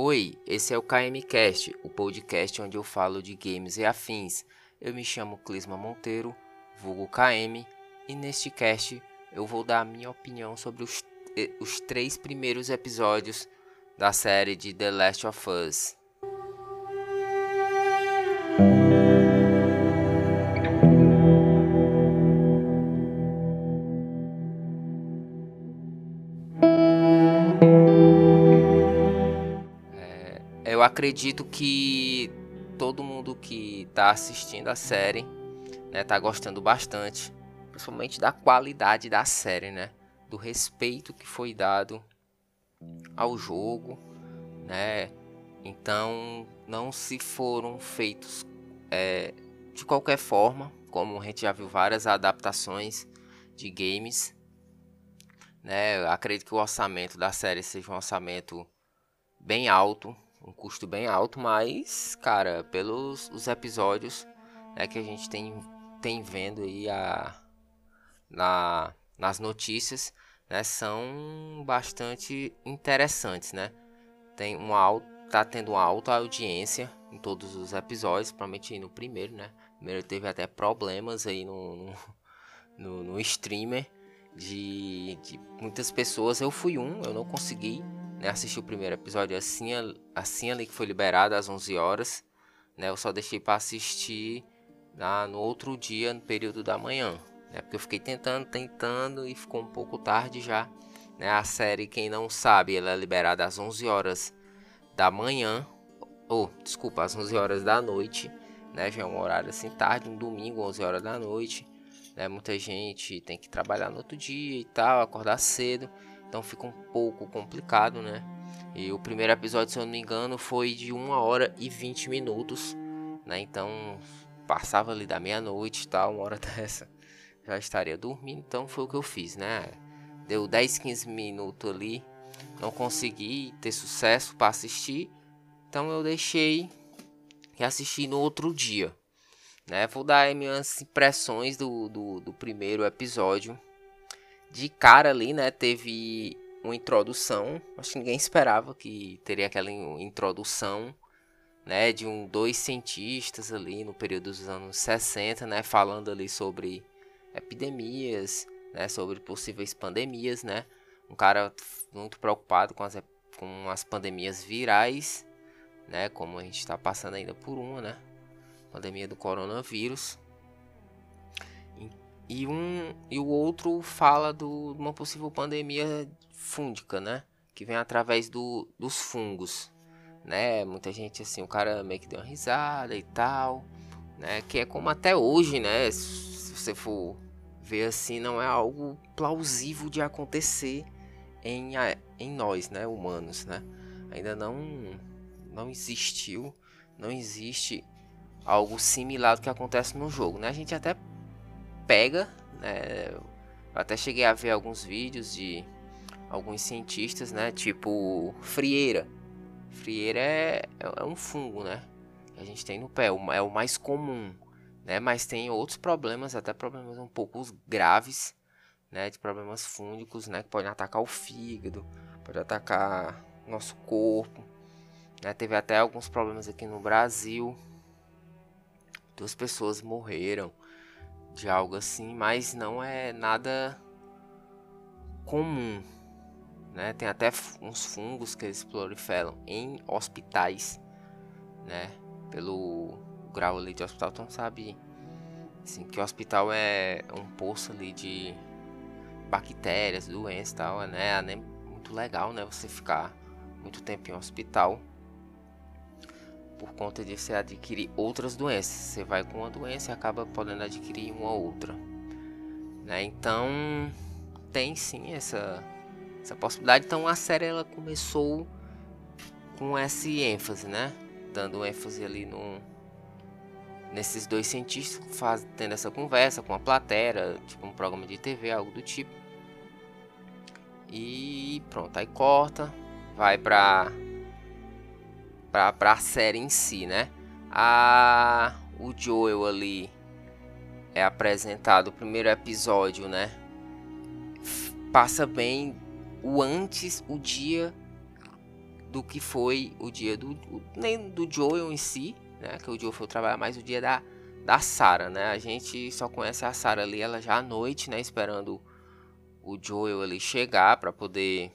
Oi, esse é o KMcast, o podcast onde eu falo de games e afins. Eu me chamo Clisma Monteiro, vulgo KM, e neste cast eu vou dar a minha opinião sobre os, os três primeiros episódios da série de The Last of Us. Acredito que todo mundo que está assistindo a série né, tá gostando bastante, principalmente da qualidade da série, né, do respeito que foi dado ao jogo, né. Então não se foram feitos é, de qualquer forma, como a gente já viu várias adaptações de games, né. Eu acredito que o orçamento da série seja um orçamento bem alto, um custo bem alto, mas, cara, pelos os episódios né, que a gente tem, tem vendo aí a, na, nas notícias, né, são bastante interessantes, né? Tem uma tá tendo uma alta audiência em todos os episódios, provavelmente no primeiro, né? Primeiro teve até problemas aí no, no, no, no streamer de, de muitas pessoas. Eu fui um, eu não consegui né, assisti o primeiro episódio assim, assim ali que foi liberado às 11 horas, né, eu só deixei para assistir na, no outro dia, no período da manhã, né, porque eu fiquei tentando, tentando e ficou um pouco tarde já, né, a série, quem não sabe, ela é liberada às 11 horas da manhã, ou, oh, desculpa, às 11 horas da noite, né, já é um horário assim tarde, um domingo, 11 horas da noite, né, muita gente tem que trabalhar no outro dia e tal, acordar cedo, então fica um pouco complicado, né? E o primeiro episódio, se eu não me engano, foi de 1 hora e 20 minutos, né? Então passava ali da meia-noite e tal, uma hora dessa já estaria dormindo, então foi o que eu fiz, né? Deu 10, 15 minutos ali, não consegui ter sucesso para assistir, então eu deixei e assisti no outro dia, né? Vou dar minhas impressões do, do, do primeiro episódio de cara ali, né, teve uma introdução. Acho que ninguém esperava que teria aquela introdução, né, de um dois cientistas ali no período dos anos 60, né, falando ali sobre epidemias, né, sobre possíveis pandemias, né? Um cara muito preocupado com as com as pandemias virais, né, como a gente está passando ainda por uma, né? Pandemia do coronavírus. E, um, e o outro fala de uma possível pandemia fúngica, né? Que vem através do, dos fungos, né? Muita gente, assim, o cara meio que deu uma risada e tal, né? Que é como até hoje, né? Se você for ver assim, não é algo plausível de acontecer em, em nós, né? Humanos, né? Ainda não, não existiu, não existe algo similar ao que acontece no jogo, né? A gente até pega, né? Eu até cheguei a ver alguns vídeos de alguns cientistas, né? Tipo frieira. Frieira é, é um fungo, né? Que a gente tem no pé, é o mais comum, né? Mas tem outros problemas, até problemas um pouco graves, né? De problemas fúngicos, né? Que podem atacar o fígado, pode atacar nosso corpo, né? Teve até alguns problemas aqui no Brasil. Duas pessoas morreram de algo assim, mas não é nada comum. Né? Tem até uns fungos que eles proliferam em hospitais, né? Pelo grau ali de hospital, então sabe assim, que o hospital é um poço ali de bactérias, doenças e tal, né? É muito legal, né? Você ficar muito tempo em hospital por conta de você adquirir outras doenças. Você vai com uma doença e acaba podendo adquirir uma outra. Né? Então tem sim essa, essa possibilidade. Então a série ela começou com esse ênfase, né? Dando ênfase ali no, nesses dois cientistas faz, tendo essa conversa com a plateia, tipo um programa de TV, algo do tipo. E pronto, aí corta, vai pra pra, pra série em si, né? A, o Joel ali é apresentado, o primeiro episódio, né? Passa bem o antes, o dia do que foi o dia do nem do Joel em si, né? Que o Joel foi trabalhar mais o dia da da Sarah, né? A gente só conhece a Sarah ali ela já à noite, né, esperando o Joel ali chegar para poder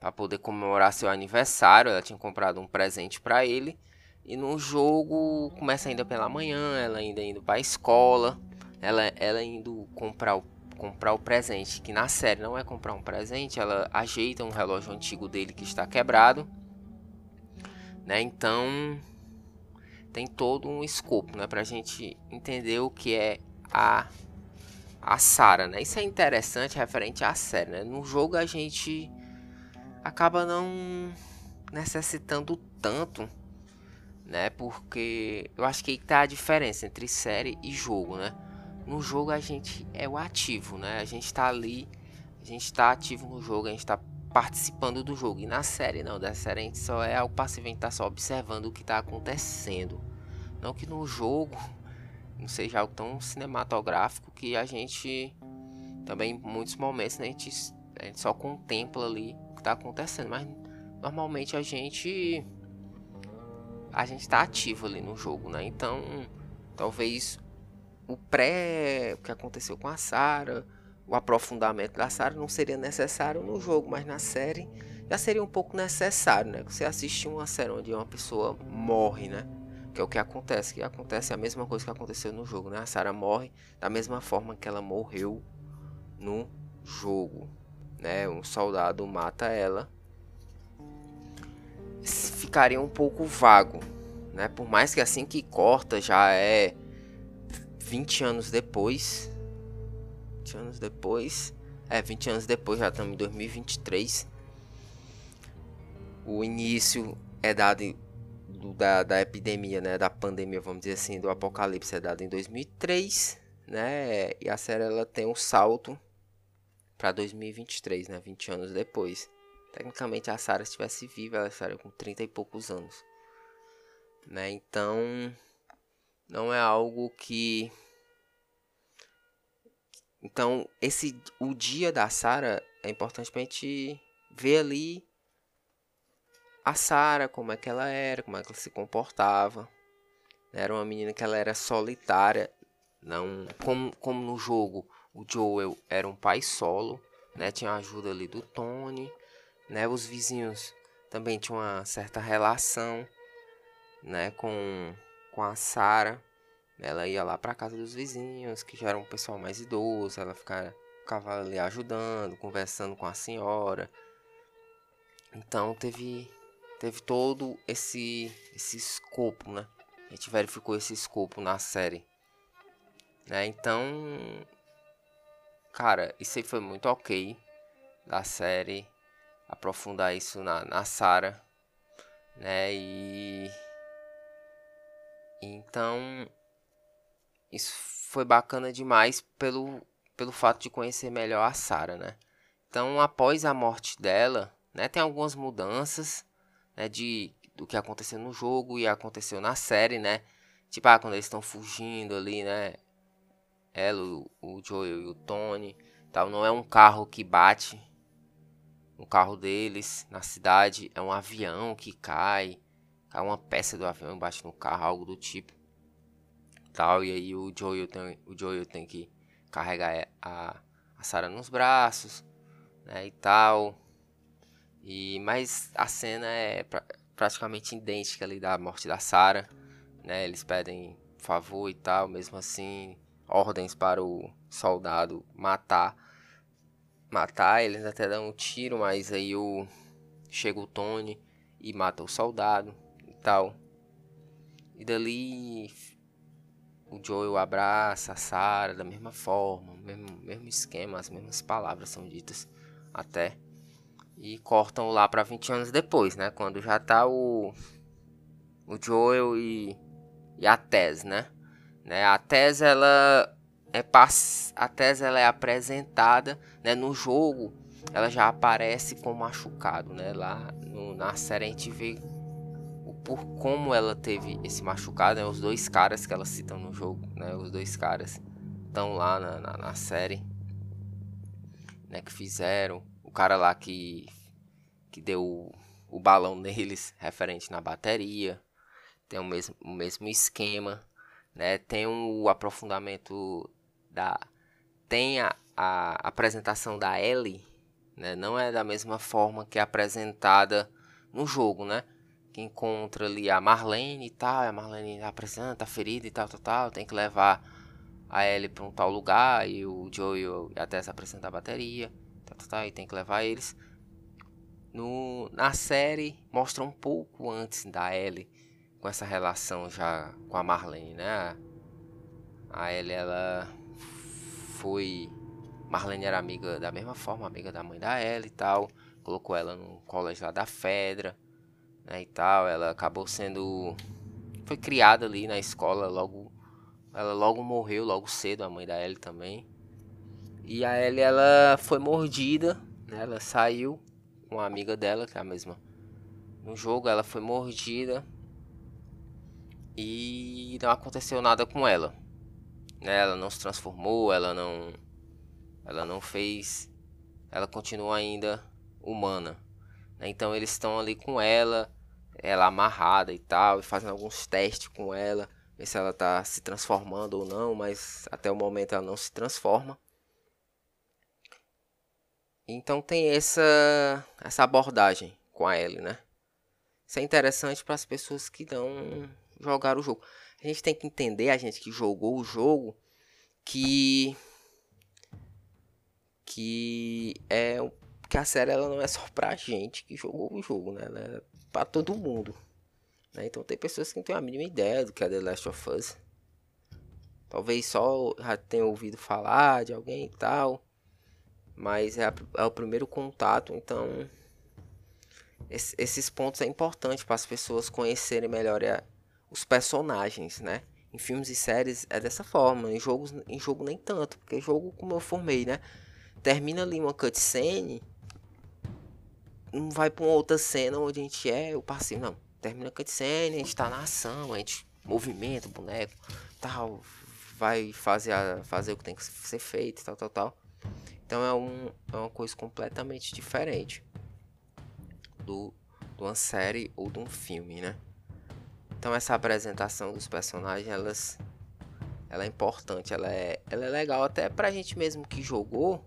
para poder comemorar seu aniversário. Ela tinha comprado um presente para ele. E no jogo começa ainda pela manhã, ela ainda indo para a escola, ela ela indo comprar o comprar o presente, que na série não é comprar um presente, ela ajeita um relógio antigo dele que está quebrado, né? Então tem todo um escopo, né, pra gente entender o que é a a Sarah, né? Isso é interessante referente à série, né? No jogo a gente acaba não necessitando tanto, né? Porque eu acho que tá a diferença entre série e jogo, né? No jogo a gente é o ativo, né? A gente tá ali, a gente tá ativo no jogo, a gente tá participando do jogo. E na série não, da série a gente só é o passivo, a gente tá só observando o que tá acontecendo. Não que no jogo não seja algo tão cinematográfico que a gente também em muitos momentos né, a, gente, a gente só contempla ali que tá acontecendo. Mas normalmente a gente a gente tá ativo ali no jogo, né? Então talvez o pré o que aconteceu com a Sarah, o aprofundamento da Sarah não seria necessário no jogo, mas na série já seria um pouco necessário, né? Você assistir uma série onde uma pessoa morre, né? Que é o que acontece, que acontece a mesma coisa que aconteceu no jogo, né? A Sarah morre da mesma forma que ela morreu no jogo, né? Um soldado mata ela. Ficaria um pouco vago, né? Por mais que assim que corta já é 20 anos depois. 20 anos depois. É, 20 anos depois, já estamos em 2023. O início é dado do, da, da epidemia, né? Da pandemia, vamos dizer assim, do apocalipse é dado em 2003, né? E a série ela tem um salto para 2023, né? 20 anos depois. Tecnicamente a Sarah estivesse viva, ela estaria com 30 e poucos anos. Né? Então, não é algo que então esse o dia da Sara é importante pra gente ver ali a Sara como é que ela era como é que ela se comportava era uma menina que ela era solitária não como, como no jogo o Joel era um pai solo né tinha a ajuda ali do Tony né os vizinhos também tinham uma certa relação né com com a Sara. Ela ia lá para casa dos vizinhos, que já era um pessoal mais idoso, ela ficava, ficava ali ajudando, conversando com a senhora. Então teve teve todo esse esse escopo, né? A gente verificou esse escopo na série. Né? Então, cara, isso aí foi muito ok da série aprofundar isso na, na Sarah, né? E então, isso foi bacana demais pelo, pelo fato de conhecer melhor a Sarah, né? Então, após a morte dela, né, tem algumas mudanças, né, de do que aconteceu no jogo e aconteceu na série, né? Tipo, ah, quando eles estão fugindo ali, né? Ela, o, o Joel e o Tony, tal, não é um carro que bate no carro deles na cidade, é um avião que cai, cai uma peça do avião bate no carro, algo do tipo. Tal, e aí o Joel tem, o Joel tem que carregar a, a Sarah nos braços, né, e tal. E mas a cena é pra, praticamente idêntica ali da morte da Sarah, né? Eles pedem favor e tal, mesmo assim, ordens para o soldado matar matar, eles até dão um tiro, mas aí o chega o Tony e mata o soldado tal. E dali o Joel abraça a Sarah da mesma forma, mesmo, mesmo esquema, as mesmas palavras são ditas até. E cortam lá para 20 anos depois, né? Quando já tá o, o Joel e, e a Tess, né? Né? A Tess, ela é pass... a Tess ela é apresentada né? no jogo. Ela já aparece com machucado, né? Lá no, na série a gente vê por como ela teve esse machucado, né? Os dois caras que ela cita no jogo, né? Os dois caras estão lá na, na, na, série, né? Que fizeram. O cara lá que, que deu o, o balão neles referente na bateria. Tem o mesmo, o mesmo esquema, né? Tem o aprofundamento da tem a, a apresentação da Ellie, né? Não é da mesma forma que é apresentada no jogo, né? Que encontra ali a Marlene e tal, a Marlene apresenta, tá ferida e tal, tal, tal, tem que levar a Ellie para um tal lugar e o Joel até se apresenta a bateria, tal, tal, tal, e tem que levar eles. No, na série mostra um pouco antes da Ellie com essa relação já com a Marlene, né? A Ellie ela foi. Marlene era amiga da mesma forma, amiga da mãe da Ellie e tal. Colocou ela no colégio lá da Fedra, né, e tal. Ela acabou sendo. Foi criada ali na escola logo. Ela logo morreu, logo cedo, a mãe da Ellie também. E a Ellie, ela foi mordida, né? Ela saiu com uma amiga dela, que é a mesma. No jogo, ela foi mordida. E não aconteceu nada com ela né? Ela não se transformou, ela não ela não fez, ela continua ainda humana. Né? Então eles estão ali com ela, ela amarrada e tal, e fazendo alguns testes com ela, ver se ela está se transformando ou não, mas até o momento ela não se transforma. Então tem essa essa abordagem com a Ellie, né? Isso é interessante para as pessoas que não jogaram o jogo. A gente tem que entender, a gente que jogou o jogo, que que é que a série ela não é só pra gente que jogou o jogo, né? Ela é pra todo mundo. Né? Então tem pessoas que não têm a mínima ideia do que é The Last of Us. Talvez só já tenham ouvido falar de alguém e tal. Mas é, a, é o primeiro contato, então esses pontos é importante para as pessoas conhecerem melhor a, os personagens, né? Em filmes e séries é dessa forma, em jogos em jogo nem tanto, porque jogo como eu formei, né? Termina ali uma cutscene, não vai para uma outra cena onde a gente é o passivo, não. Termina a cutscene, a gente tá na ação, a gente movimenta o boneco, tal, vai fazer, a, fazer o que tem que ser feito, tal, tal, tal. Então é, um, é uma coisa completamente diferente do, de uma série ou de um filme, né? Então essa apresentação dos personagens, elas, ela é importante, ela é, ela é legal até pra gente mesmo que jogou,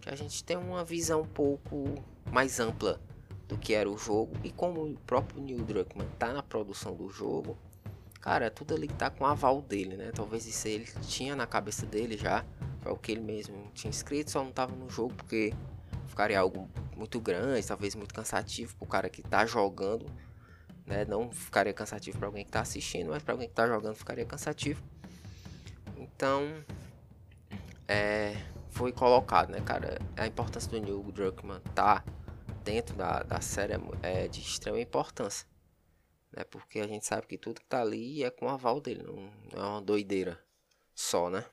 que a gente tem uma visão um pouco mais ampla do que era o jogo e como o próprio Neil Druckmann tá na produção do jogo, cara, tudo ali tá com aval dele, né? Talvez isso ele tinha na cabeça dele já, foi o que ele mesmo tinha escrito, só não tava no jogo porque ficaria algo muito grande, talvez muito cansativo pro cara que tá jogando né? Não ficaria cansativo para alguém que está assistindo, mas para alguém que está jogando ficaria cansativo. Então, é, foi colocado, né, cara? A importância do Neil Druckmann tá dentro da, da série é, é de extrema importância, né? Porque a gente sabe que tudo que tá ali é com o aval dele, não, é uma doideira só, né?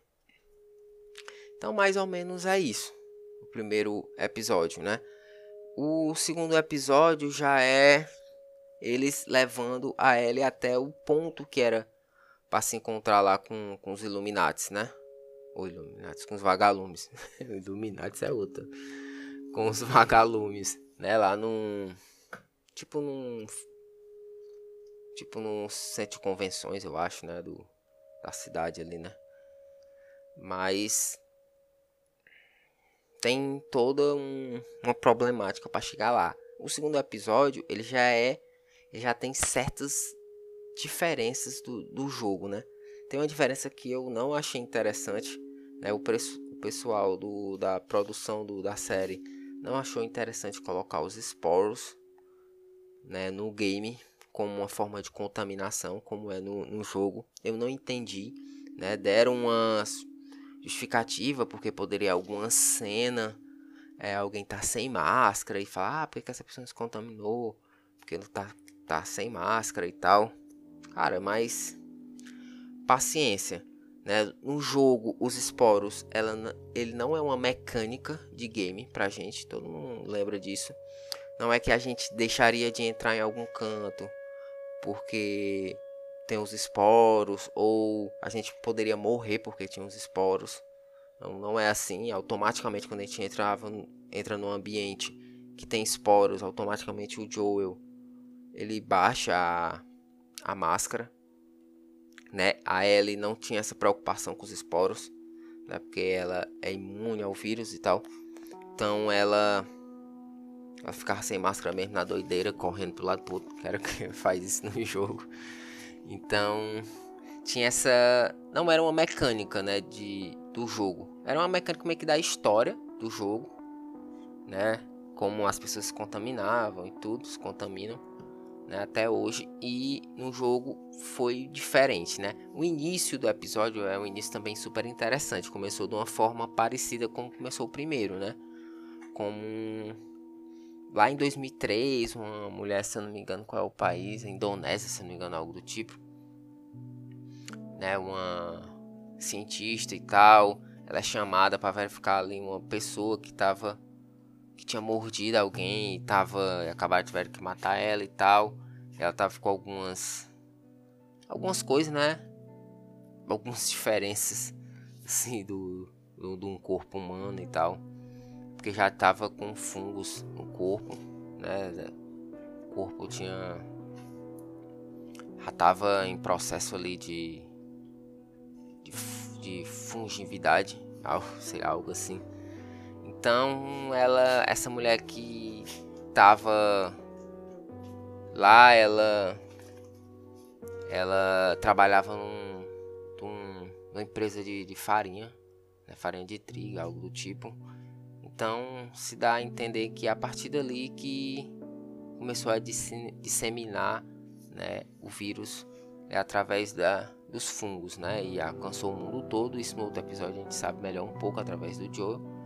Então, mais ou menos é isso. O primeiro episódio, né? O segundo episódio já é eles levando a Ellie até o ponto que era para se encontrar lá com, com os Illuminates, né? Ou Illuminates, com os vagalumes. Illuminates é outra. Com os vagalumes, né? Lá num. Tipo num. Tipo num centro de convenções, eu acho, né? Do, da cidade ali, né? Mas. Tem toda um, uma problemática para chegar lá. O segundo episódio, ele já é já tem certas diferenças do, do jogo, né? Tem uma diferença que eu não achei interessante, né? O, preço, o pessoal do, da produção do, da série não achou interessante colocar os esporos né, no game como uma forma de contaminação, como é no, no jogo. Eu não entendi, né? Deram uma justificativa porque poderia alguma cena é, alguém tá sem máscara e falar, ah, por que essa pessoa se contaminou? Porque não tá tá sem máscara e tal. Cara, mas paciência, né? No jogo, os esporos, ela, ele não é uma mecânica de game pra gente, todo mundo lembra disso. Não é que a gente deixaria de entrar em algum canto porque tem os esporos ou a gente poderia morrer porque tinha os esporos. Não, não é assim, automaticamente quando a gente entrava entra num ambiente que tem esporos, automaticamente o Joel ele baixa a, a máscara, né? A Ellie não tinha essa preocupação com os esporos, né? Porque ela é imune ao vírus e tal. Então ela ela ficava sem máscara mesmo na doideira, correndo pro lado todo. Quero que faz isso no jogo. Então tinha essa não era uma mecânica, né, de do jogo. Era uma mecânica meio que da história do jogo, né? Como as pessoas se contaminavam e tudo, se contaminam né, até hoje e no jogo foi diferente, né? O início do episódio é um início também super interessante, começou de uma forma parecida com começou o primeiro, né? Como lá em 2003, uma mulher, se eu não me engano, qual é o país, Indonésia, se eu não me engano, algo do tipo, né, uma cientista e tal, ela é chamada para verificar ali uma pessoa que estava que tinha mordido alguém e tava. acabaram tiveram que matar ela e tal. Ela tava com algumas. algumas coisas, né? Algumas diferenças assim do, do, um corpo humano e tal. Porque já tava com fungos no corpo, né? O corpo tinha. Já tava em processo ali de. de, de fungividade, sei lá, algo assim. Então, ela, essa mulher que tava lá, ela ela trabalhava num, num, numa empresa de, de farinha, né, farinha de trigo, algo do tipo. Então, se dá a entender que é a partir dali que começou a disseminar né, o vírus é através da, dos fungos, né? E alcançou o mundo todo. Isso no outro episódio a gente sabe melhor um pouco através do Joe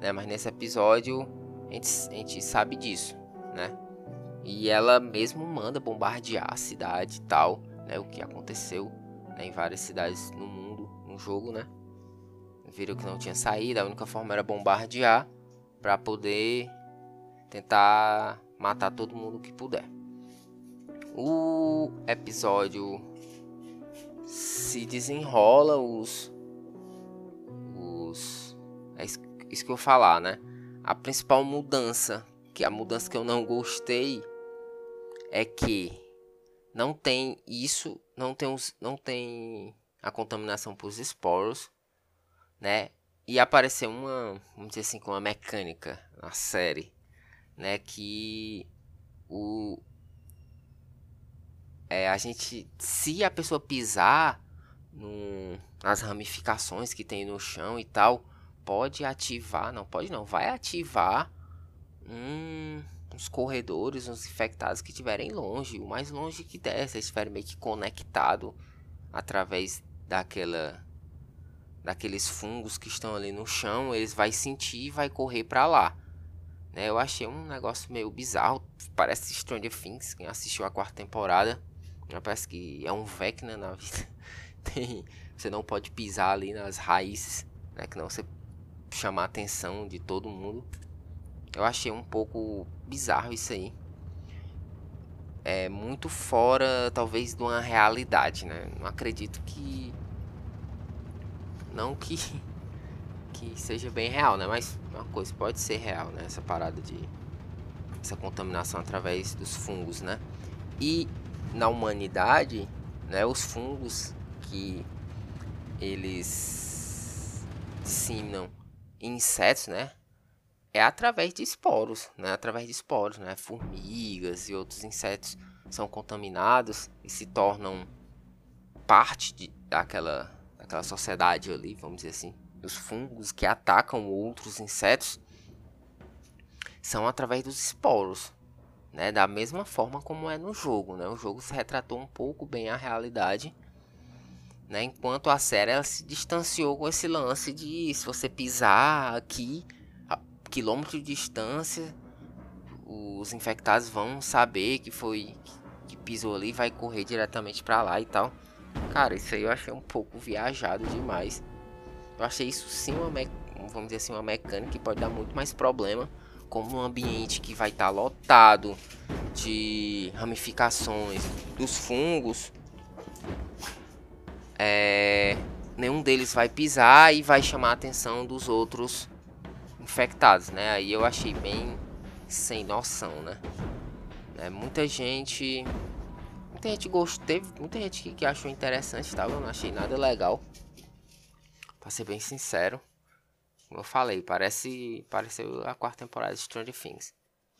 né? Mas nesse episódio a gente, a gente sabe disso, né? E ela mesmo manda bombardear a cidade e tal, né? O que aconteceu né? em várias cidades no mundo, no jogo, né? Viram que não tinha saída, a única forma era bombardear para poder tentar matar todo mundo que puder. O episódio se desenrola os os isso que eu falar, né? A principal mudança, que a mudança que eu não gostei é que não tem isso, não tem os, não tem a contaminação por esporos, né? E apareceu uma, vamos dizer assim, uma mecânica na série, né, que o é, a gente se a pessoa pisar no, nas ramificações que tem no chão e tal, pode ativar, não pode não, vai ativar um, uns corredores, uns infectados que estiverem longe, o mais longe que der, se estiverem meio que conectado através daquela daqueles fungos que estão ali no chão, eles vai sentir e vai correr para lá. Né? Eu achei um negócio meio bizarro, parece Stranger Things, quem assistiu a quarta temporada, parece que é um Vecna na vida. Tem, você não pode pisar ali nas raízes, né? Que não você chamar a atenção de todo mundo. Eu achei um pouco bizarro isso aí. É muito fora, talvez, de uma realidade, né? Não acredito que. Não que. Que seja bem real, né? Mas uma coisa pode ser real, né? Essa parada de. Essa contaminação através dos fungos, né? E na humanidade, né? Os fungos que eles disseminam insetos, né? É através de esporos, né? Através de esporos, né? Formigas e outros insetos são contaminados e se tornam parte de, daquela, daquela sociedade ali, vamos dizer assim. Os fungos que atacam outros insetos são através dos esporos, né? Da mesma forma como é no jogo, né? O jogo se retratou um pouco bem a realidade né? Enquanto a série ela se distanciou com esse lance de se você pisar aqui, a quilômetro de distância, os infectados vão saber que foi que pisou ali, vai correr diretamente para lá e tal. Cara, isso aí eu achei um pouco viajado demais. Eu achei isso sim uma vamos dizer assim uma mecânica que pode dar muito mais problema, como um ambiente que vai estar tá lotado de ramificações dos fungos é, nenhum deles vai pisar e vai chamar a atenção dos outros infectados, né? Aí eu achei bem sem noção, né? né? Muita gente. Muita gente gostou. Teve muita gente que, que achou interessante tal. Eu não achei nada legal. Pra ser bem sincero. Como eu falei, parece. Pareceu a quarta temporada de Stranger Things.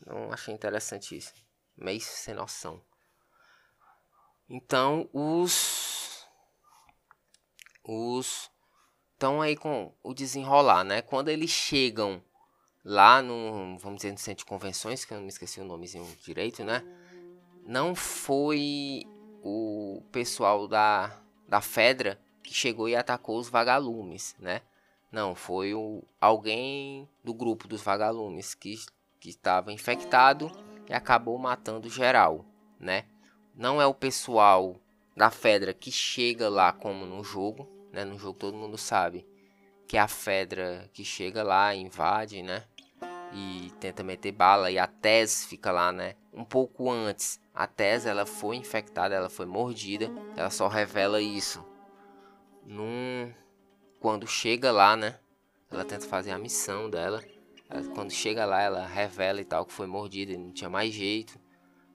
Não achei interessante isso. Meio sem noção. Então, os. Os. Estão aí com o desenrolar, né? Quando eles chegam lá no, vamos dizer, no centro de convenções, que eu não me esqueci o nomezinho direito, né? Não foi o pessoal da, da Fedra que chegou e atacou os vagalumes, né? Não, foi o, alguém do grupo dos vagalumes que, que estava infectado e acabou matando geral, né? Não é o pessoal da Fedra que chega lá como no jogo, né? No jogo todo mundo sabe que é a Fedra que chega lá, invade, né? e tenta meter bala e a Tess fica lá, né? Um pouco antes, a Tess ela foi infectada, ela foi mordida, ela só revela isso num quando chega lá, né? Ela tenta fazer a missão dela. Quando chega lá, ela revela e tal que foi mordida e não tinha mais jeito.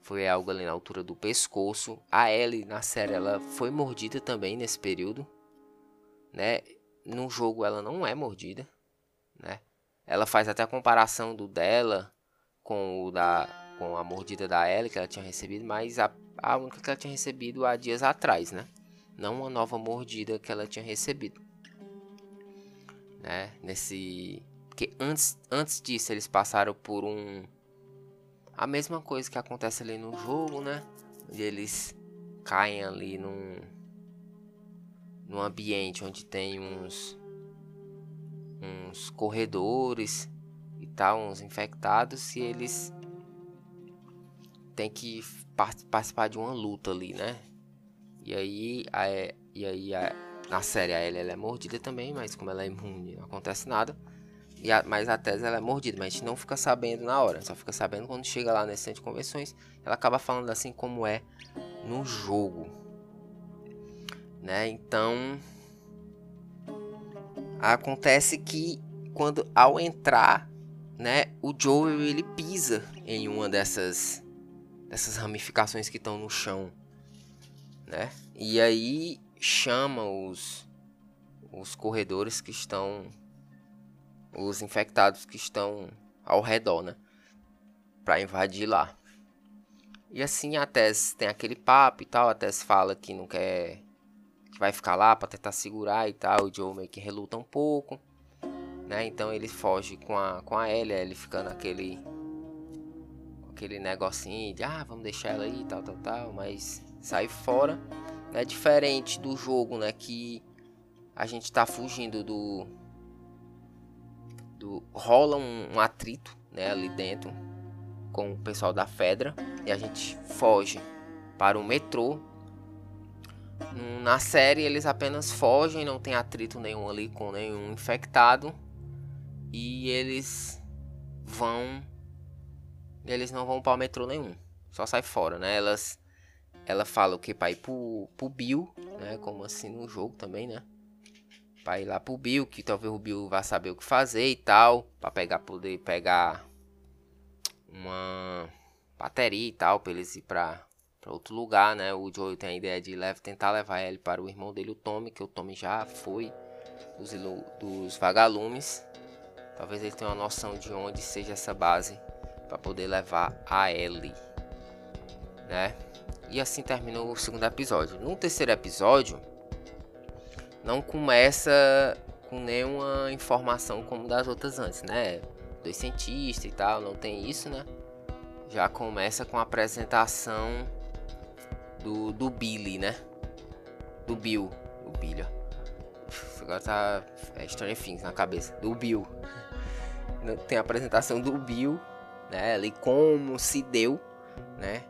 Foi algo ali na altura do pescoço. A Ellie na série ela foi mordida também nesse período, né? No jogo ela não é mordida, né? Ela faz até a comparação do dela com o da com a mordida da Ellie que ela tinha recebido, mas a, a única que ela tinha recebido há dias atrás, né? Não uma nova mordida que ela tinha recebido. Né? Nesse porque antes antes disso eles passaram por um a mesma coisa que acontece ali no jogo, né? Onde eles caem ali num num ambiente onde tem uns uns corredores e tal, uns infectados, e eles têm que participar de uma luta ali, né? E aí, a, e aí a, na série a Ellie ela é mordida também, mas como ela é imune, não acontece nada. E a, mas a Tess ela é mordida, mas a gente não fica sabendo na hora, só fica sabendo quando chega lá nesse centro de convenções. Ela acaba falando assim como é no jogo, né? Então Acontece que quando ao entrar, né, o Joel ele pisa em uma dessas dessas ramificações que estão no chão, né? E aí chama os os corredores que estão os infectados que estão ao redor, né? Para invadir lá. E assim a Tess tem aquele papo e tal, a Tess fala que não quer que vai ficar lá para tentar segurar e tal. O Joe meio que reluta um pouco, né? Então ele foge com a com a Ellie, ele fica naquele aquele negocinho de ah, vamos deixar ela aí, tal, tal, tal, mas sai fora. É diferente do jogo, né, que a gente tá fugindo do do rola um, um atrito, né, ali dentro com o pessoal da Fedra e a gente foge para o metrô na série eles apenas fogem, não tem atrito nenhum ali com nenhum infectado. E eles vão. Eles não vão para o metrô nenhum. Só sai fora, né? Elas. Ela fala o que? Pra ir pro, pro Bill, né? Como assim no jogo também, né? Pra ir lá pro Bill, que talvez o Bill vá saber o que fazer e tal. Pra pegar, poder pegar uma bateria e tal. Pra eles ir pra, para outro lugar, né? O Joey tem a ideia de leva, tentar levar ele para o irmão dele, o Tommy, que o Tommy já foi dos, dos vagalumes. Talvez ele tenha uma noção de onde seja essa base para poder levar a Ellie, né? E assim terminou o segundo episódio. No terceiro episódio, não começa com nenhuma informação como das outras antes, né? Dois cientistas e tal, não tem isso, né? Já começa com a apresentação do, do Billy, né? Do Bill. O Billy, ó. Agora tá é Stranger Things na cabeça. Do Bill. Tem a apresentação do Bill, né? Ali como se deu, né?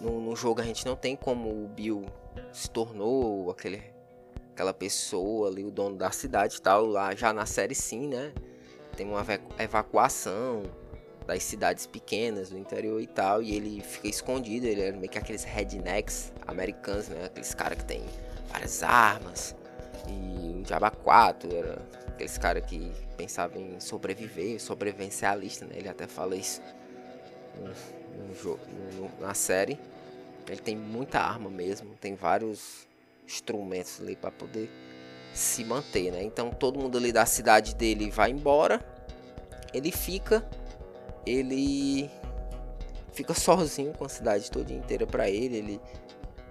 No, no jogo a gente não tem como o Bill se tornou aquele, aquela pessoa ali, o dono da cidade e tal. Lá já na série sim, né? Tem uma evacuação, das cidades pequenas do interior e tal, e ele fica escondido, ele era meio que aqueles rednecks americanos, né? Aqueles caras que tem várias armas, e o Diaba 4 era aqueles caras que pensavam em sobreviver, sobrevivencialista, né? Ele até fala isso no, no, na série. Ele tem muita arma mesmo, tem vários instrumentos ali para poder se manter, né? Então todo mundo ali da cidade dele vai embora, ele fica, ele fica sozinho com a cidade toda inteira para ele, ele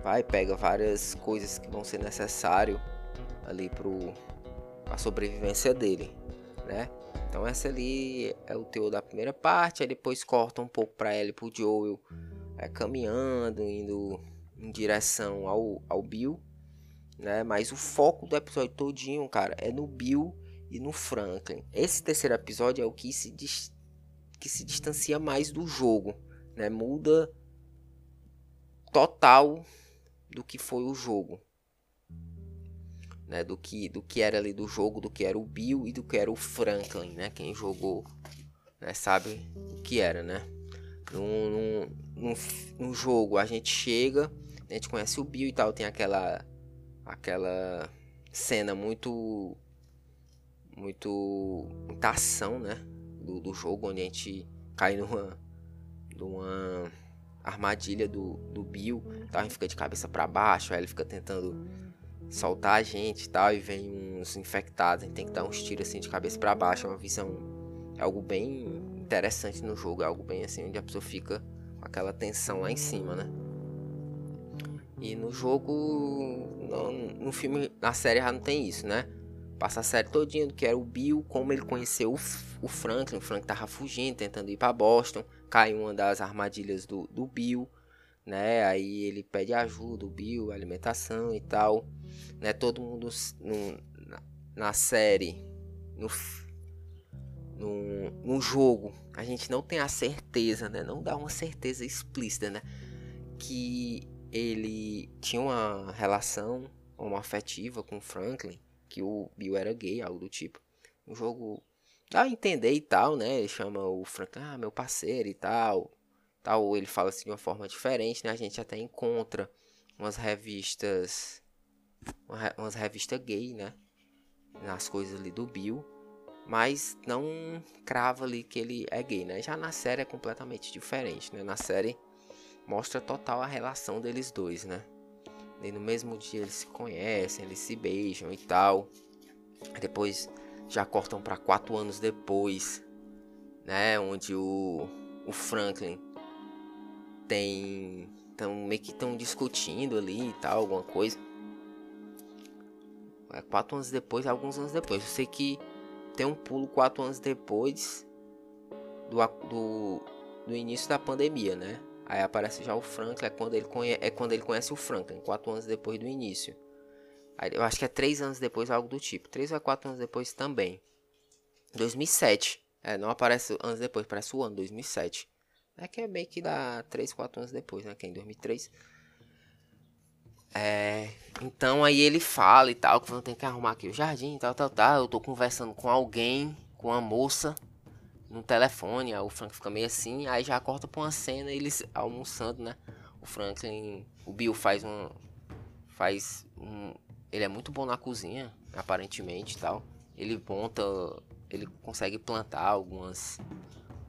vai pega várias coisas que vão ser necessário ali pro a sobrevivência dele, né? Então essa ali é o teor da primeira parte, aí depois corta um pouco para ele pro Joel é, caminhando, indo em direção ao, ao Bill, né? Mas o foco do episódio todinho, cara, é no Bill e no Franklin. Esse terceiro episódio é o que se, que se distancia mais do jogo, né? Muda total do que foi o jogo. Né, do que do que era ali do jogo, do que era o Bill e do que era o Franklin, né? Quem jogou, né, sabe o que era, né? Num jogo a gente chega, a gente conhece o Bill e tal, tem aquela aquela cena muito muito muita ação, né, do, do jogo onde a gente cai numa numa armadilha do, do Bill, tal, a gente fica de cabeça para baixo, aí ele fica tentando soltar a gente e tal, e vem uns infectados, a gente tem que dar uns tiros assim de cabeça para baixo, é uma visão é algo bem interessante no jogo, é algo bem assim onde a pessoa fica com aquela tensão lá em cima, né? E no jogo, no, no filme, na série já não tem isso, né? Passa a série todinha do que era o Bill, como ele conheceu o, o Franklin. O Franklin tava fugindo, tentando ir para Boston. Cai uma das armadilhas do, do Bill, né? Aí ele pede ajuda, o Bill, alimentação e tal. Né? Todo mundo no, na, na série, no, no, no jogo, a gente não tem a certeza, né? Não dá uma certeza explícita, né? Que ele tinha uma relação homoafetiva com Franklin, que o Bill era gay, algo do tipo. O jogo dá a entender e tal, né? Ele chama o Franklin, ah, meu parceiro e tal. Tal, ele fala assim de uma forma diferente, né? A gente até encontra umas revistas umas revistas gay, né? Nas coisas ali do Bill mas não crava ali que ele é gay, né? Já na série é completamente diferente, né? Na série mostra total a relação deles dois, né? E no mesmo dia eles se conhecem, eles se beijam e tal. Depois já cortam para quatro anos depois, né? Onde o, o Franklin tem. Tão, meio que estão discutindo ali e tal, alguma coisa. É quatro anos depois, alguns anos depois. Eu sei que tem um pulo quatro anos depois do, do, do início da pandemia, né? Aí aparece já o Franklin, é quando ele, conhe, é quando ele conhece o Franklin, quatro anos depois do início. Aí, eu acho que é três anos depois, algo do tipo. Três ou quatro anos depois também. 2007. É, não aparece anos depois, parece o ano, 2007. É que é meio que dá 3, 4 anos depois, né? Que é em 2003. É, então aí ele fala e tal, que vão ter que arrumar aqui o jardim, tal, tal, tal. Eu tô conversando com alguém, com uma moça, no telefone. Aí o Frank fica meio assim, aí já corta pra uma cena, eles almoçando, né? O Franklin, o Bill faz um. Faz um. Ele é muito bom na cozinha, aparentemente e tal. Ele monta. Ele consegue plantar algumas.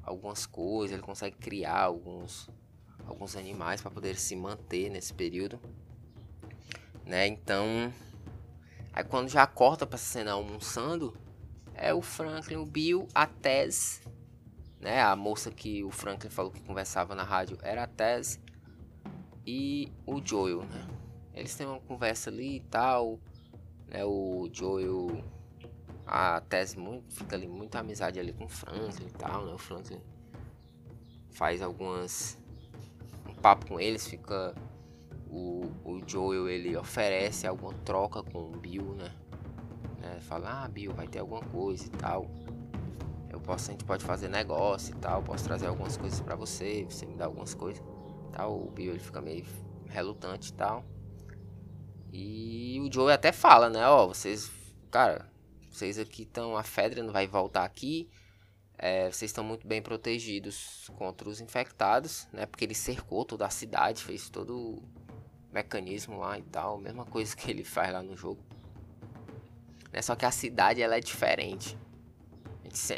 Algumas coisas, ele consegue criar alguns. Alguns animais para poder se manter nesse período né? Então, aí quando já corta para cena almoçando, é o Franklin, o Bill, a Tess, né? A moça que o Franklin falou que conversava na rádio era a Tess e o Joel, né? Eles têm uma conversa ali e tal, né? O Joel, a Tess muito, fica ali muita amizade ali com o Franklin e tal, né? O Franklin faz algumas um papo com eles, fica o, o Joel ele oferece alguma troca com o Bill, né? Né? Fala, ah, Bill, vai ter alguma coisa e tal. Eu posso, a gente pode fazer negócio e tal, posso trazer algumas coisas para você, você me dá algumas coisas. Tal, o Bill ele fica meio relutante e tal. E o Joel até fala, né? Ó, vocês, cara, vocês aqui estão, a Fedra não vai voltar aqui. É, vocês estão muito bem protegidos contra os infectados, né? Porque ele cercou toda a cidade, fez todo mecanismo lá e tal, mesma coisa que ele faz lá no jogo. Né? Só que a cidade ela é diferente.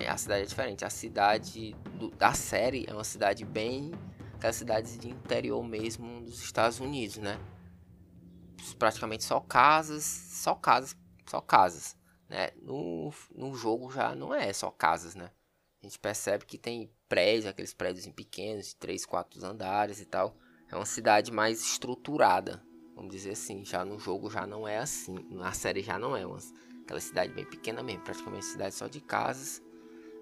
A cidade é diferente. A cidade do, da série é uma cidade bem. Aquelas cidades de interior mesmo dos Estados Unidos, né? Praticamente só casas. Só casas. Só casas. Né? No, no jogo já não é só casas, né? A gente percebe que tem prédios, aqueles prédios pequenos, de 3, 4 andares e tal. É uma cidade mais estruturada, vamos dizer assim. Já no jogo já não é assim. Na série já não é. Aquela cidade bem pequena mesmo, praticamente cidade só de casas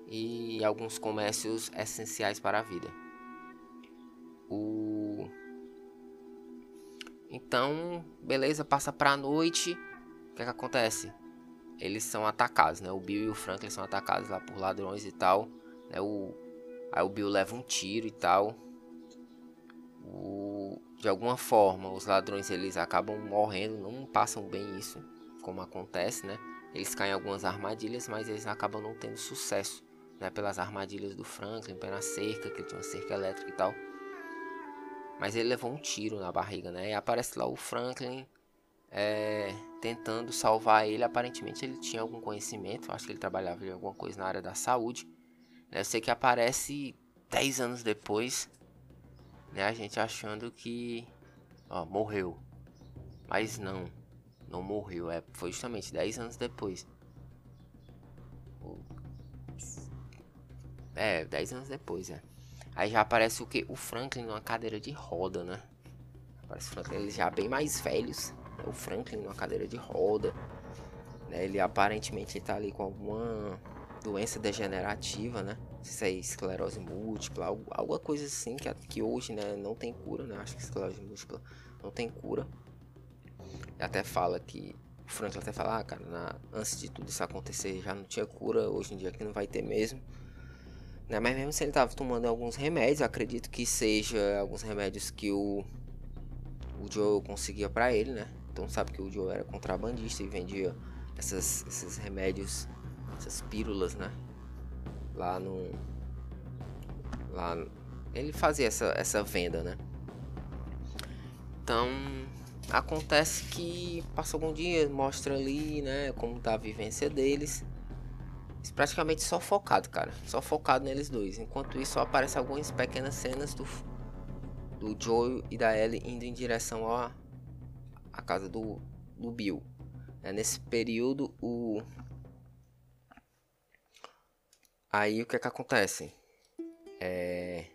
e alguns comércios essenciais para a vida. O então, beleza, passa para a noite. O que, é que acontece? eles são atacados, né? O Bill e o Franklin são atacados lá por ladrões e tal. Né? O, aí o Bill leva um tiro e tal. O, de alguma forma, os ladrões eles acabam morrendo, não passam bem isso, como acontece, né? Eles caem em algumas armadilhas, mas eles acabam não tendo sucesso, né? Pelas armadilhas do Franklin, pela cerca, que ele tinha uma cerca elétrica e tal. Mas ele levou um tiro na barriga, né? E aparece lá o Franklin é, tentando salvar ele. Aparentemente ele tinha algum conhecimento, acho que ele trabalhava em alguma coisa na área da saúde. Né? Eu sei que aparece 10 anos depois, né? a gente achando que ó, morreu. Mas não, não morreu, é, foi justamente 10 anos depois. É, 10 anos depois, é. Aí já aparece o que? O Franklin numa cadeira de roda, né? Aparece o Franklin, já bem mais velhos o Franklin numa cadeira de roda. Né? Ele aparentemente está ali com alguma doença degenerativa, né? Se é esclerose múltipla, alguma coisa assim que, que hoje né, não tem cura, né? Acho que esclerose múltipla não tem cura. Até fala que o Franklin até fala, ah, cara, na, antes de tudo isso acontecer já não tinha cura, hoje em dia que não vai ter mesmo. Né? Mas mesmo se ele estava tomando alguns remédios, acredito que seja alguns remédios que o, o Joe conseguia para ele, né? Então sabe que o Joe era contrabandista e vendia essas, esses remédios, essas pílulas, né? Lá no. Lá. Ele fazia essa, essa venda, né? Então acontece que passa algum dia, mostra ali, né, como tá a vivência deles. Praticamente só focado, cara. Só focado neles dois. Enquanto isso, aparece algumas pequenas cenas do, do Joe e da Ellie indo em direção a, a casa do, do Bill. É, nesse período, o. Aí o que é que acontece? É.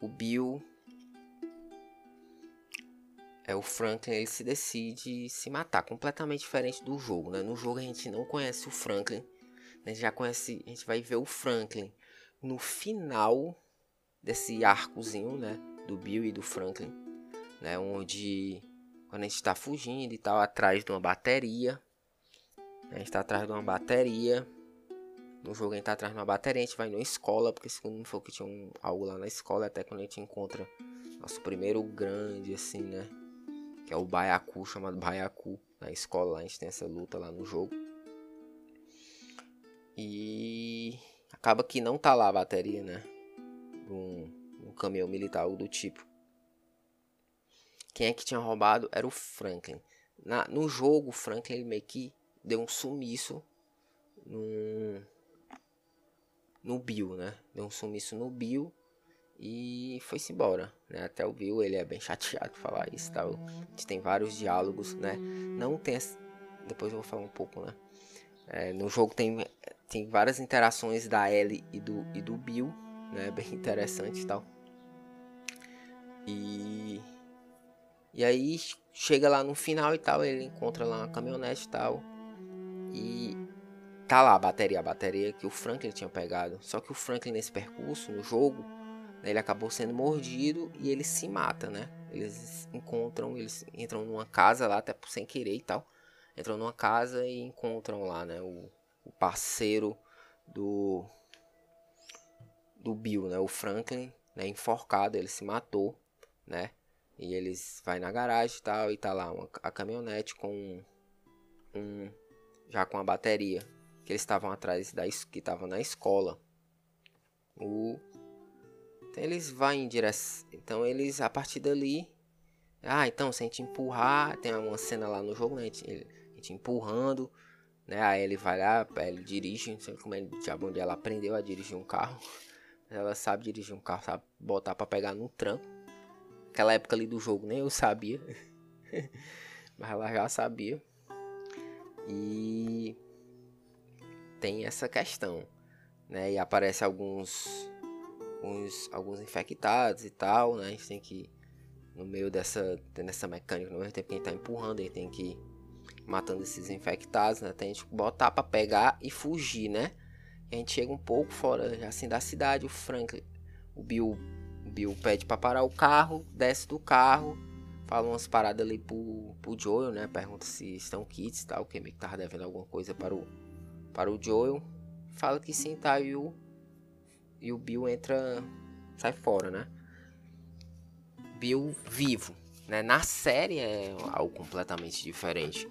O Bill. É o Franklin, ele se decide se matar, completamente diferente do jogo, né? No jogo a gente não conhece o Franklin, a gente já conhece, a gente vai ver o Franklin no final desse arcozinho, né, do Bill e do Franklin, né, onde quando a gente está fugindo e tal, atrás de uma bateria. A gente está atrás de uma bateria. No jogo a gente tá atrás de uma bateria, a gente vai numa escola, porque segundo me falou que tinha um, algo lá na escola, até quando a gente encontra nosso primeiro grande, assim, né? Que é o Baiacu, chamado Baiacu. Na escola a gente tem essa luta lá no jogo. E acaba que não tá lá a bateria, né? Um, um caminhão militar, do tipo quem é que tinha roubado era o Franklin. Na, no jogo, o Franklin meio que deu um sumiço no, no Bill, né? Deu um sumiço no Bill e foi-se embora, né? Até o Bill, ele é bem chateado de falar isso, tal. A gente tem vários diálogos, né? Não tem... Depois eu vou falar um pouco, né? É, no jogo tem, tem várias interações da Ellie e do, e do Bill, né? Bem interessante e tal. E e aí chega lá no final e tal, ele encontra lá uma caminhonete e tal. E tá lá a bateria, a bateria que o Franklin tinha pegado. Só que o Franklin nesse percurso, no jogo, ele acabou sendo mordido e ele se mata, né? Eles encontram, eles entram numa casa lá, até sem querer e tal. Entram numa casa e encontram lá, né, o, o parceiro do do Bill, né, o Franklin, né, enforcado, ele se matou, né? E eles vai na garagem e tal, e tá lá uma, a caminhonete com um já com a bateria que eles estavam atrás da que estavam na escola. O então eles vão em direção, então eles a partir dali, ah, então se a gente empurrar, tem uma cena lá no jogo, né, a gente, a gente empurrando né? Aí ele vai lá, ele dirige, não sei como ele, já onde ela aprendeu a dirigir um carro. Ela sabe dirigir um carro, sabe botar para pegar no tranco. Aquela época ali do jogo nem eu sabia. Mas ela já sabia. E tem essa questão, né? E aparece alguns uns, alguns infectados e tal, né? A gente tem que no meio dessa dessa mecânica, no mesmo tempo que a gente tá empurrando, ele tem que ir matando esses infectados, né? Tem que botar para pegar e fugir, né? E a gente chega um pouco fora assim da cidade, o Frank, o Bill, o Bill pede para parar o carro, desce do carro, fala umas paradas ali pro, pro Joel, né? Pergunta se estão kits e tal, que meio que tava devendo alguma coisa para o para o Joel. Fala que sim, tá, e o, e o Bill entra, sai fora, né? Bill vivo, né? Na série é algo completamente diferente,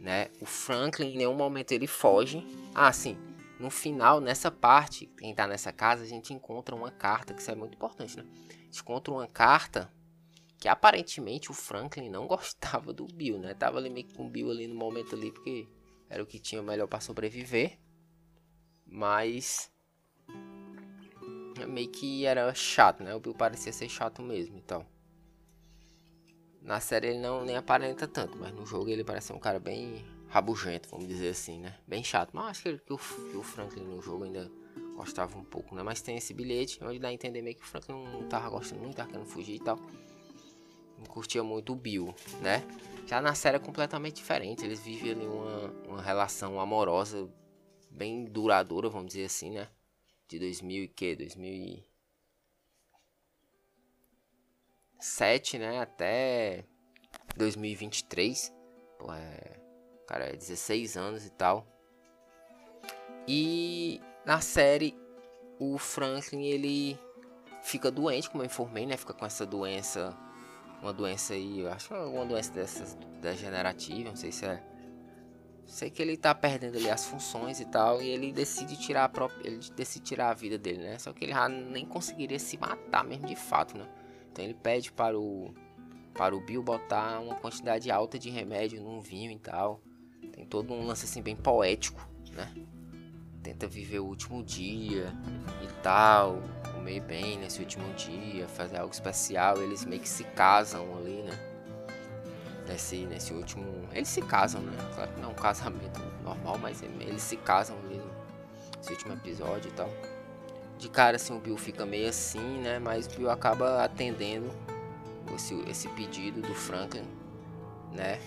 né? O Franklin em nenhum momento ele foge. Ah, sim. No final, nessa parte, quem tá nessa casa, a gente encontra uma carta, que isso é muito importante, né? A gente encontra uma carta que aparentemente o Franklin não gostava do Bill, né? Tava ali meio que com o Bill ali no momento ali, porque era o que tinha melhor para sobreviver. Mas meio que era chato, né? O Bill parecia ser chato mesmo, então. Na série ele não nem aparenta tanto, mas no jogo ele parece um cara bem rabugento, vamos dizer assim, né? Bem chato. Mas acho que, que, o, que o Franklin no jogo ainda gostava um pouco, né? Mas tem esse bilhete onde dá a entender meio que o Franklin não tava gostando muito, tava querendo fugir e tal. Não curtia muito o Bill, né? Já na série é completamente diferente. Eles vivem ali uma, uma relação amorosa bem duradoura, vamos dizer assim, né? De 2000 e que? 2007, né? Até 2023. Pô, é... Cara, é 16 anos e tal. E na série, o Franklin, ele fica doente, como eu informei, né? Fica com essa doença uma doença aí, eu acho uma doença dessas degenerativa, não sei se é. Sei que ele tá perdendo ali as funções e tal, e ele decide tirar a própria, ele decide tirar a vida dele, né? Só que ele já nem conseguiria se matar mesmo de fato, né? Então ele pede para o para o Bill botar uma quantidade alta de remédio num vinho e tal. Tem todo um lance assim bem poético, né? Tenta viver o último dia e tal comer bem nesse último dia, fazer algo especial. Eles meio que se casam ali, né? Nesse, nesse último. Eles se casam, né? Claro que não é um casamento normal, mas eles se casam ali nesse último episódio e tal. De cara, assim, o Bill fica meio assim, né? Mas o Bill acaba atendendo esse, esse pedido do Franklin, né?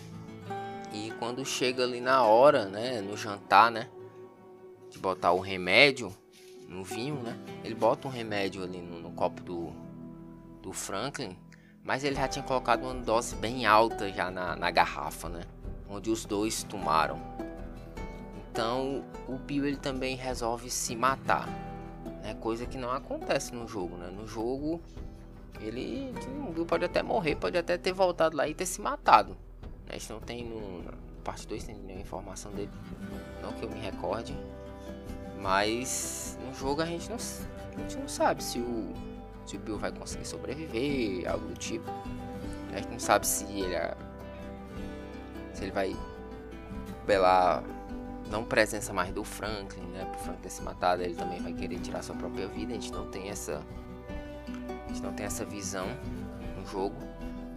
E quando chega ali na hora, né? No jantar, né? De botar o remédio no vinho, né? Ele bota um remédio ali no, no, copo do, do Franklin, mas ele já tinha colocado uma dose bem alta já na, na garrafa, né? Onde os dois tomaram. Então o Bill ele também resolve se matar, né? Coisa que não acontece no jogo, né? No jogo ele Bill pode até morrer, pode até ter voltado lá e ter se matado. Né? A gente não tem no, na parte 2 tem nenhuma informação dele, não que eu me recorde. Mas no jogo a gente não, a gente não sabe se o, se o Bill vai conseguir sobreviver, algo do tipo. A gente não sabe se ele é, se ele vai pela não presença mais do Franklin, né? Pro Franklin ter se matado, ele também vai querer tirar sua própria vida. A gente não tem essa a gente não tem essa visão no jogo.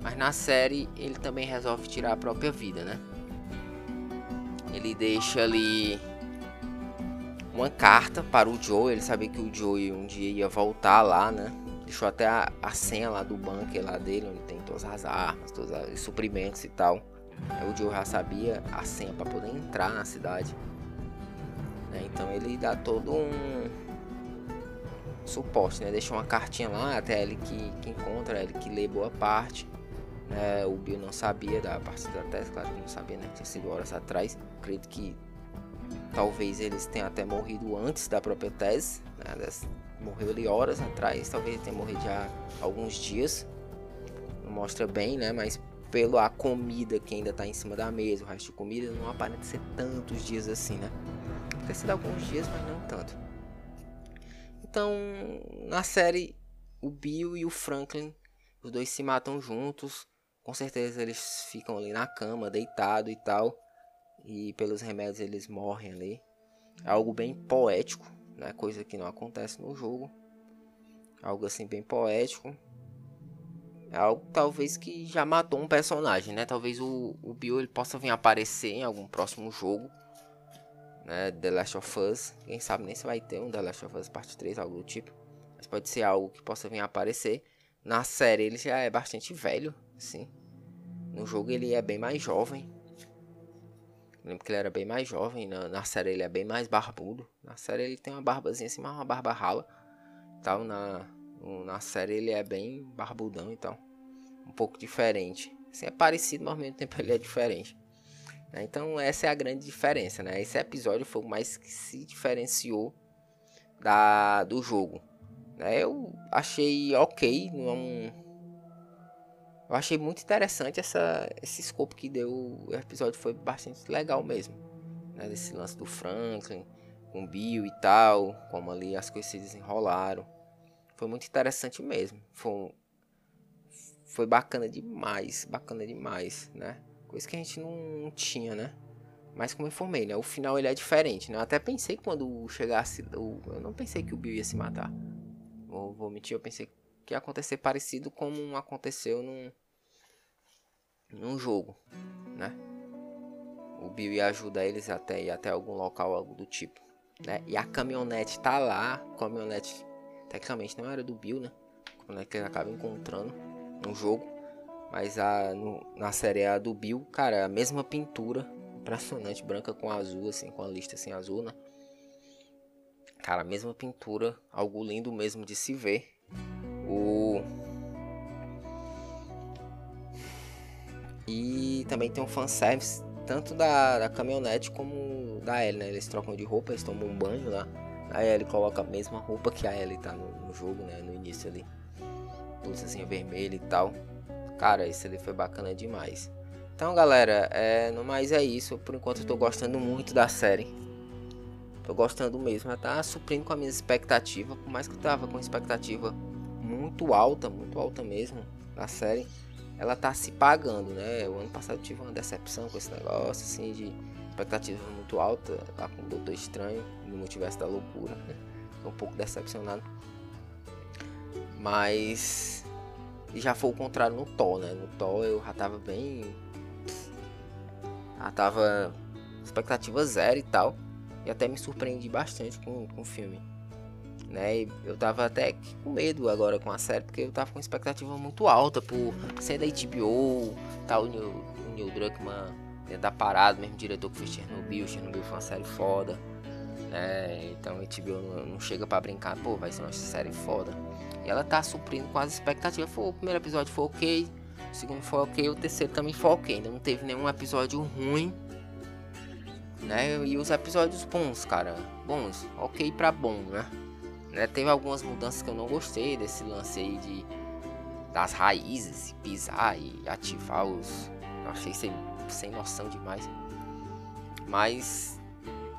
Mas na série ele também resolve tirar a própria vida, né? Ele deixa ali uma carta para o Joe. Ele sabia que o Joe um dia ia voltar lá, né? Deixou até a, a senha lá do bunker lá dele, onde tem todas as armas, todos os suprimentos e tal. O Joe já sabia a senha para poder entrar na cidade. Né? Então ele dá todo um suporte, né? Deixa uma cartinha lá, até ele que, que encontra, ele que lê boa parte. Né? O Bill não sabia da parte da tese, claro que não sabia, né? Tinha sido horas atrás. Acredito que Talvez eles tenham até morrido antes da própria tese, né? Morreu ali horas atrás, talvez ele tenha morrido já alguns dias. Não mostra bem, né? Mas pela comida que ainda está em cima da mesa, o resto de comida não aparenta ser tantos dias assim, né? Ter sido alguns dias, mas não tanto. Então, na série, o Bill e o Franklin, os dois se matam juntos. Com certeza eles ficam ali na cama, deitado e tal. e pelos remédios eles morrem ali. É algo bem poético, né? Coisa que não acontece no jogo. Algo assim bem poético. É algo talvez que já matou um personagem, né? Talvez o, o Bill ele possa vir aparecer em algum próximo jogo. Né? The Last of Us. Quem sabe nem se vai ter um The Last of Us parte 3, algo do tipo. Mas pode ser algo que possa vir aparecer. Na série ele já é bastante velho, assim. No jogo ele é bem mais jovem. Lembro que ele era bem mais jovem. Na, na série ele é bem mais barbudo. Na série ele tem uma barbazinha assim, mas uma barba rala. Tal, na, na série ele é bem barbudão, então. Um pouco diferente. Assim, é parecido, mas ao mesmo tempo ele é diferente. Né? Então essa é a grande diferença, né? Esse episódio foi o mais que se diferenciou da, do jogo. Né? Eu achei ok, não eu achei muito interessante essa, esse escopo que deu. O episódio foi bastante legal mesmo. Né? Desse lance do Franklin, com Bill e tal. Como ali as coisas se desenrolaram. Foi muito interessante mesmo. Foi, foi bacana demais. Bacana demais, né? Coisa que a gente não, não tinha, né? Mas como eu informei, né? O final ele é diferente, né? Eu até pensei quando chegasse. Eu, eu não pensei que o Bill ia se matar. Vou, vou mentir, eu pensei que ia acontecer parecido como aconteceu num, num jogo, né? O Bill ia ajudar eles até ir até algum local, algo do tipo, né? E a caminhonete tá lá, caminhonete tecnicamente não era do Bill, né? A caminhonete que ele acaba encontrando no jogo, mas a no, na série é a do Bill, cara, a mesma pintura, impressionante, branca com azul assim, com a lista assim azul, né? Cara, a mesma pintura, algo lindo mesmo de se ver. O também tem um fanservice, tanto da, da caminhonete como da Ellie, né? Eles trocam de roupa, eles tomam um banho lá. A Ellie coloca a mesma roupa que a Ellie tá no, no jogo, né? No início ali. Blusazinha vermelha e tal. Cara, isso ali foi bacana demais. Então, galera, é, no mais é isso. Por enquanto eu tô gostando muito da série. Tô gostando mesmo. Ela tá suprindo com a minha expectativa. Por mais que eu tava com expectativa muito alta, muito alta mesmo da série ela tá se pagando, né? O ano passado eu tive uma decepção com esse negócio, assim, de expectativa muito alta lá com o Doutor Estranho no Multiverso da Loucura, né? Tô um pouco decepcionado. Mas já foi o contrário no Thor, né? No Thor eu já tava bem. Já tava expectativa zero e tal. E até me surpreendi bastante com, com o filme né? Eu tava até com medo agora com a série, porque eu tava com expectativa muito alta por ser da HBO, tal, o Neil, o Neil Druckmann da parada, mesmo diretor que fez Chernobyl, Chernobyl foi uma série foda, né? Então a HBO não, não chega para brincar, pô, vai ser uma série foda. E ela tá suprindo com as expectativas. Foi, o primeiro episódio foi ok, o segundo foi ok, o terceiro também foi ok. Ainda não teve nenhum episódio ruim, né? E os episódios bons, cara, bons, ok pra bom, né? Né? Teve algumas mudanças que eu não gostei desse lance aí de das raízes, pisar e ativar os. Eu achei sem, sem noção demais. Mas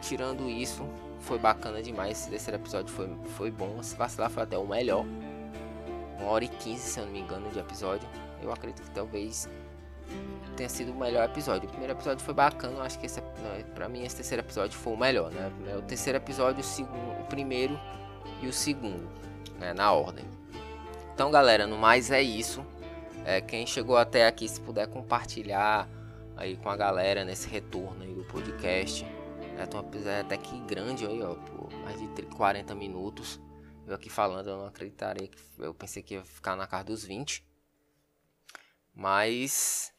tirando isso, foi bacana demais. Esse terceiro episódio foi, foi bom. Se vacilar foi até o melhor. Uma hora e quinze, se eu não me engano, de episódio. Eu acredito que talvez tenha sido o melhor episódio. O primeiro episódio foi bacana, eu acho que esse, pra mim esse terceiro episódio foi o melhor, né? O terceiro episódio, o, segundo, o primeiro e o segundo, né, na ordem. Então, galera, no mais é isso. É, quem chegou até aqui, se puder compartilhar aí com a galera nesse retorno aí do podcast. Né, até que grande aí, ó, por mais de 40 minutos. Eu aqui falando, eu não acreditaria que eu pensei que ia ficar na casa dos 20. Mas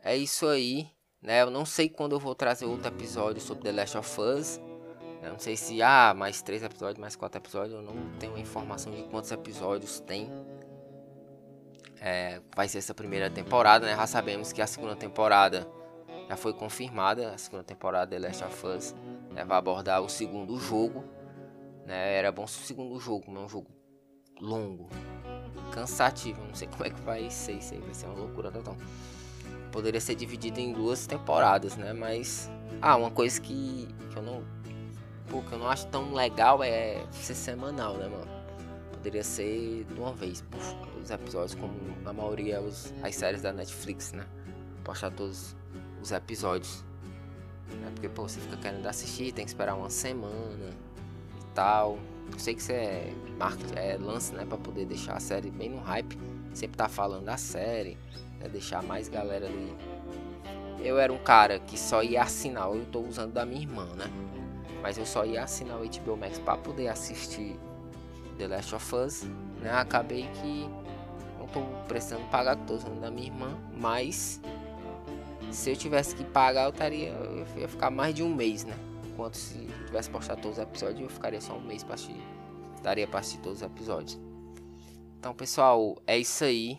é isso aí, né? Eu não sei quando eu vou trazer outro episódio sobre The Last of Us. Eu não sei se há ah, mais três episódios, mais quatro episódios. Eu não tenho informação de quantos episódios tem. É, vai ser essa primeira temporada, né? Já sabemos que a segunda temporada já foi confirmada. A segunda temporada de Last of Us né? vai abordar o segundo jogo. Né? Era bom se o segundo jogo, mas é um jogo longo, cansativo. Não sei como é que vai ser isso aí, vai ser uma loucura total. Poderia ser dividido em duas temporadas, né? Mas. Ah, uma coisa que, que eu não Pô, que eu não acho tão legal é ser semanal, né, mano? Poderia ser de uma vez, puf, os episódios, como na maioria os, as séries da Netflix, né? Postar todos os episódios. Né? Porque, pô, você fica querendo assistir, tem que esperar uma semana e tal. Eu sei que você é, é lance, né? Pra poder deixar a série bem no hype. Sempre tá falando da série, né? Deixar mais galera ali. Eu era um cara que só ia assinar, eu tô usando da minha irmã, né? Mas eu só ia assinar o HBO Max pra poder assistir The Last of Us, né? Acabei que não tô precisando pagar, tô usando da minha irmã, mas se eu tivesse que pagar, eu estaria. Eu ia ficar mais de um mês, né? Enquanto se tivesse postado todos os episódios, eu ficaria só um mês para assistir. Daria para assistir todos os episódios. Então, pessoal, é isso aí.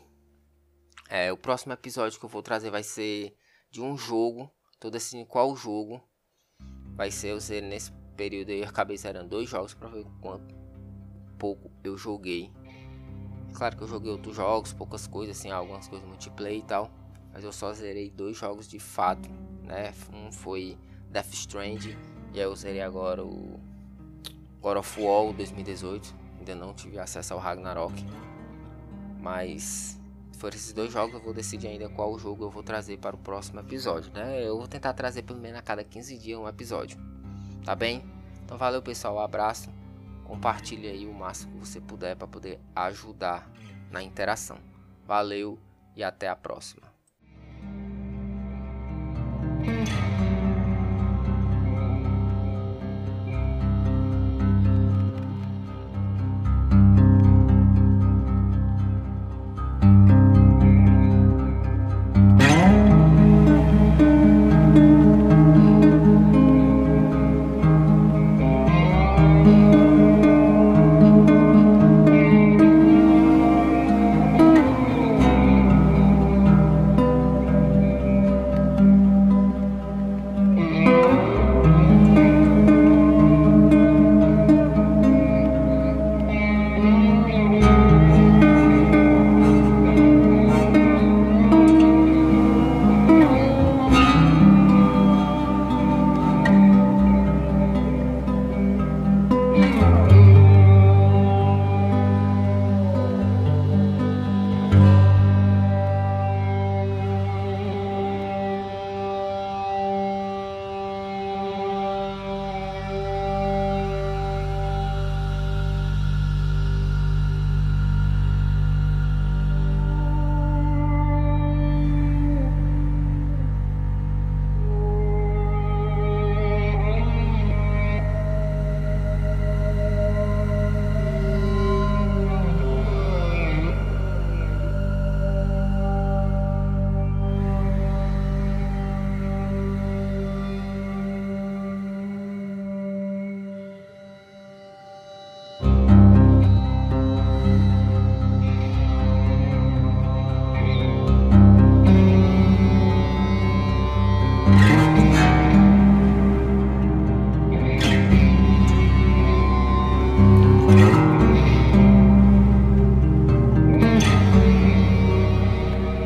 É, o próximo episódio que eu vou trazer vai ser de um jogo. Tô decidindo qual jogo vai ser. Eu sei nesse período aí, eu acabei zerando dois jogos para ver quanto pouco eu joguei. Claro que eu joguei outros jogos, poucas coisas, assim, algumas coisas multiplayer e tal mas eu só zerei dois jogos de fato, né? Um foi Death Stranding e eu zerei agora o God of War 2018. Ainda não tive acesso ao Ragnarok, mas foram esses dois jogos eu vou decidir ainda qual jogo eu vou trazer para o próximo episódio, né? Eu vou tentar trazer pelo menos a cada 15 dias um episódio, tá bem? Então valeu pessoal, um abraço, compartilhe aí o máximo que você puder para poder ajudar na interação. Valeu e até a próxima.